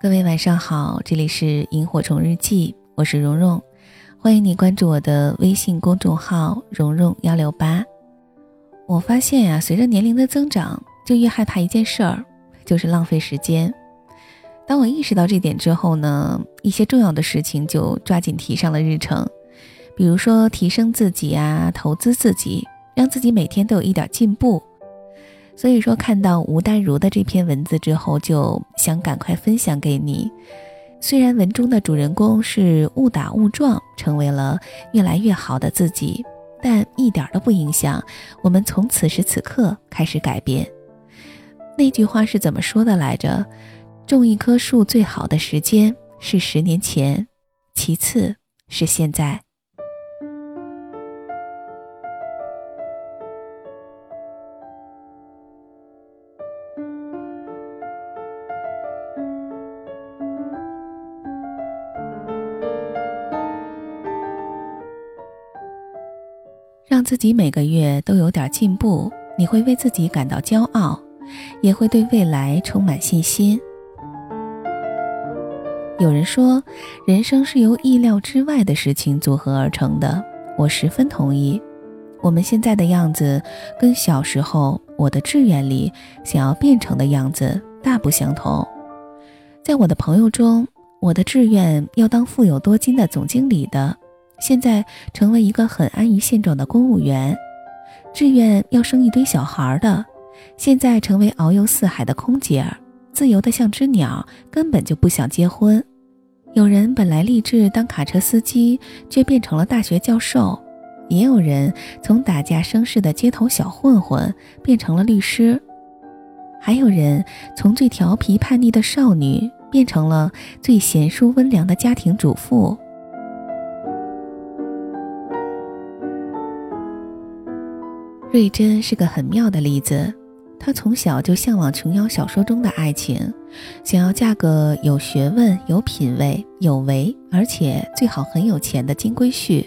各位晚上好，这里是萤火虫日记，我是蓉蓉，欢迎你关注我的微信公众号蓉蓉幺六八。我发现呀，随着年龄的增长，就越害怕一件事儿，就是浪费时间。当我意识到这点之后呢，一些重要的事情就抓紧提上了日程，比如说提升自己啊，投资自己，让自己每天都有一点进步。所以说，看到吴淡如的这篇文字之后，就想赶快分享给你。虽然文中的主人公是误打误撞成为了越来越好的自己，但一点都不影响我们从此时此刻开始改变。那句话是怎么说的来着？种一棵树最好的时间是十年前，其次是现在。让自己每个月都有点进步，你会为自己感到骄傲，也会对未来充满信心。有人说，人生是由意料之外的事情组合而成的，我十分同意。我们现在的样子，跟小时候我的志愿里想要变成的样子大不相同。在我的朋友中，我的志愿要当富有多金的总经理的。现在成为一个很安于现状的公务员，志愿要生一堆小孩的，现在成为遨游四海的空姐儿，自由的像只鸟，根本就不想结婚。有人本来立志当卡车司机，却变成了大学教授；也有人从打架生事的街头小混混变成了律师；还有人从最调皮叛逆的少女变成了最贤淑温良的家庭主妇。瑞珍是个很妙的例子，她从小就向往琼瑶小说中的爱情，想要嫁个有学问、有品位、有为，而且最好很有钱的金龟婿。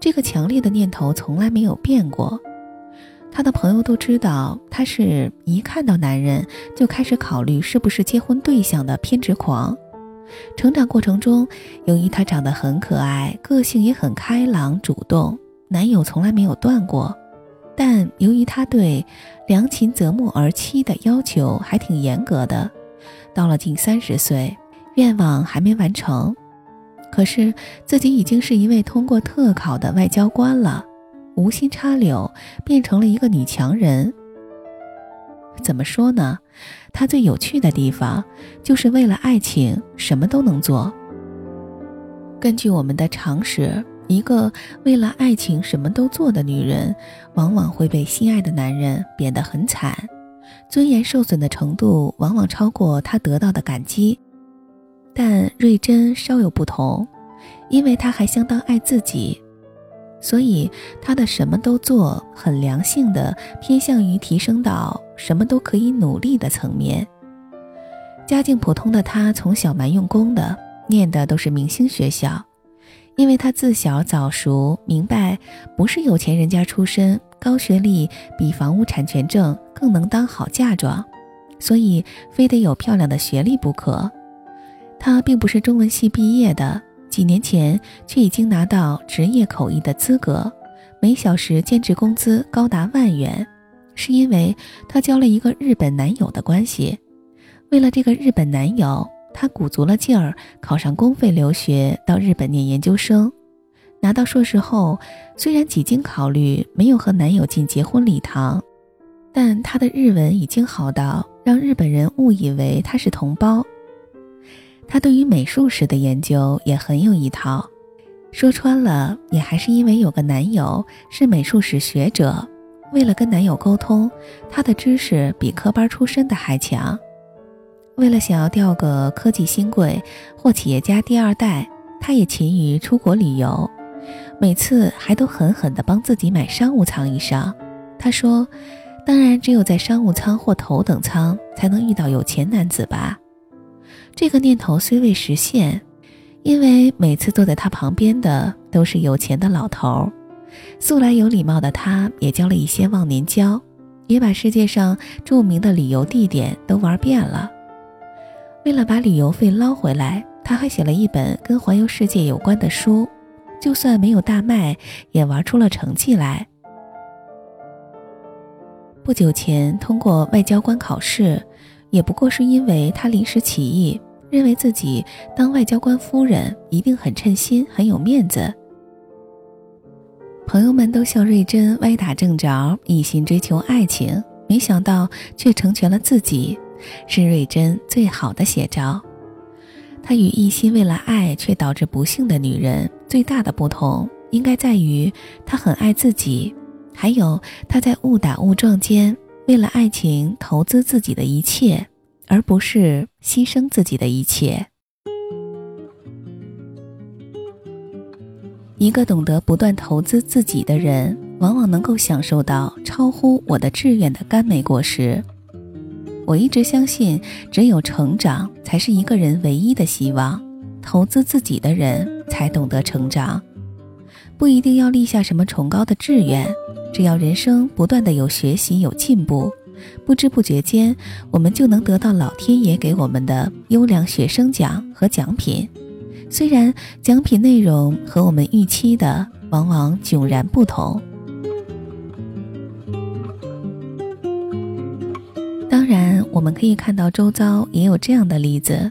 这个强烈的念头从来没有变过。她的朋友都知道，她是一看到男人就开始考虑是不是结婚对象的偏执狂。成长过程中，由于她长得很可爱，个性也很开朗主动，男友从来没有断过。但由于他对“良禽择木而栖”的要求还挺严格的，到了近三十岁，愿望还没完成，可是自己已经是一位通过特考的外交官了，无心插柳变成了一个女强人。怎么说呢？他最有趣的地方，就是为了爱情什么都能做。根据我们的常识。一个为了爱情什么都做的女人，往往会被心爱的男人贬得很惨，尊严受损的程度往往超过她得到的感激。但瑞珍稍有不同，因为她还相当爱自己，所以她的什么都做很良性的偏向于提升到什么都可以努力的层面。家境普通的她从小蛮用功的，念的都是明星学校。因为他自小早熟，明白不是有钱人家出身，高学历比房屋产权证更能当好嫁妆，所以非得有漂亮的学历不可。他并不是中文系毕业的，几年前却已经拿到职业口译的资格，每小时兼职工资高达万元，是因为他交了一个日本男友的关系。为了这个日本男友。她鼓足了劲儿，考上公费留学，到日本念研究生，拿到硕士后，虽然几经考虑没有和男友进结婚礼堂，但她的日文已经好到让日本人误以为她是同胞。她对于美术史的研究也很有一套，说穿了也还是因为有个男友是美术史学者，为了跟男友沟通，她的知识比科班出身的还强。为了想要钓个科技新贵或企业家第二代，他也勤于出国旅游，每次还都狠狠地帮自己买商务舱以上。他说：“当然，只有在商务舱或头等舱才能遇到有钱男子吧。”这个念头虽未实现，因为每次坐在他旁边的都是有钱的老头。素来有礼貌的他，也交了一些忘年交，也把世界上著名的旅游地点都玩遍了。为了把旅游费捞回来，他还写了一本跟环游世界有关的书，就算没有大卖，也玩出了成绩来。不久前通过外交官考试，也不过是因为他临时起意，认为自己当外交官夫人一定很称心、很有面子。朋友们都笑瑞珍歪打正着，一心追求爱情，没想到却成全了自己。是瑞珍最好的写照。她与一心为了爱却导致不幸的女人最大的不同，应该在于她很爱自己，还有她在误打误撞间为了爱情投资自己的一切，而不是牺牲自己的一切。一个懂得不断投资自己的人，往往能够享受到超乎我的志愿的甘美果实。我一直相信，只有成长才是一个人唯一的希望。投资自己的人才懂得成长，不一定要立下什么崇高的志愿，只要人生不断的有学习有进步，不知不觉间，我们就能得到老天爷给我们的优良学生奖和奖品。虽然奖品内容和我们预期的往往迥然不同。我们可以看到周遭也有这样的例子：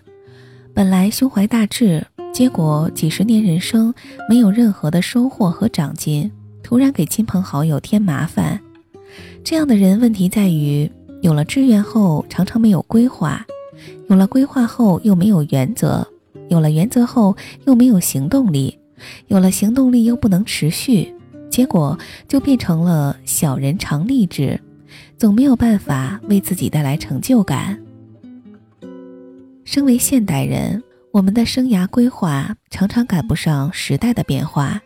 本来胸怀大志，结果几十年人生没有任何的收获和长进，突然给亲朋好友添麻烦。这样的人问题在于，有了志愿后常常没有规划，有了规划后又没有原则，有了原则后又没有行动力，有了行动力又不能持续，结果就变成了小人常立志。总没有办法为自己带来成就感。身为现代人，我们的生涯规划常常赶不上时代的变化，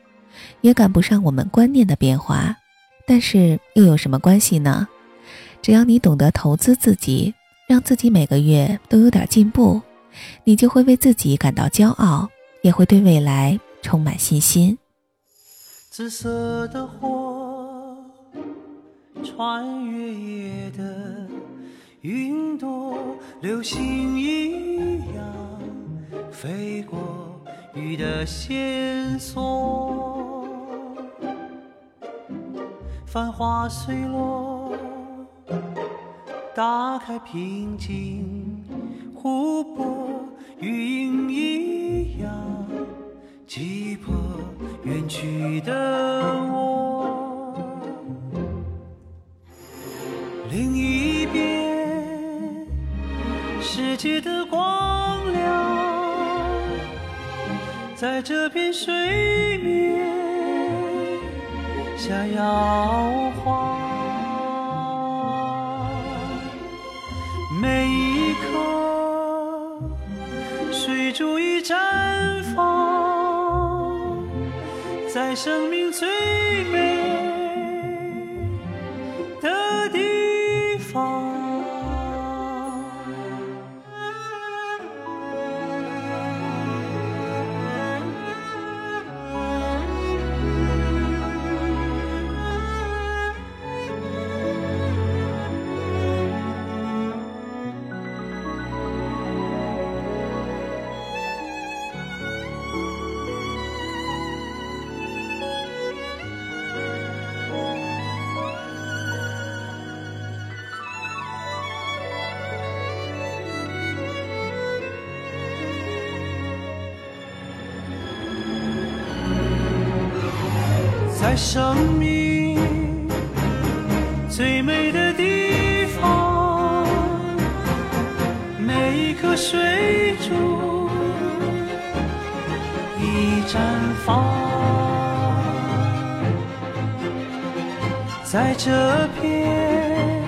也赶不上我们观念的变化。但是又有什么关系呢？只要你懂得投资自己，让自己每个月都有点进步，你就会为自己感到骄傲，也会对未来充满信心。紫色的火。穿越夜的云朵，流星一样飞过雨的线索。繁花碎落，打开平静湖泊，余影一样击破远去的我。世界的光亮，在这片水面下摇晃。每一刻，水珠已绽放，在生命最美。生命最美的地方，每一颗水珠已绽放，在这片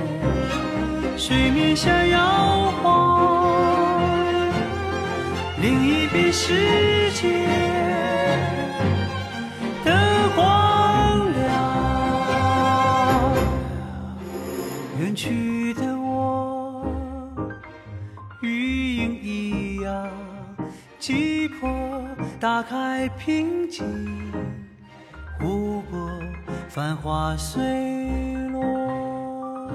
水面下摇晃，另一边世界。打开平静湖泊，繁花碎落，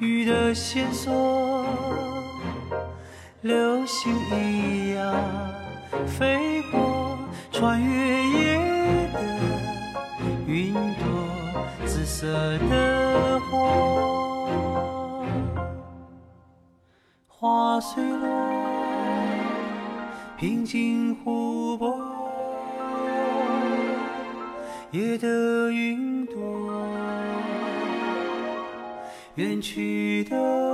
雨的线索。流星一样飞过，穿越夜的云朵，紫色的花，花碎落，平静湖泊，夜的云朵，远去的。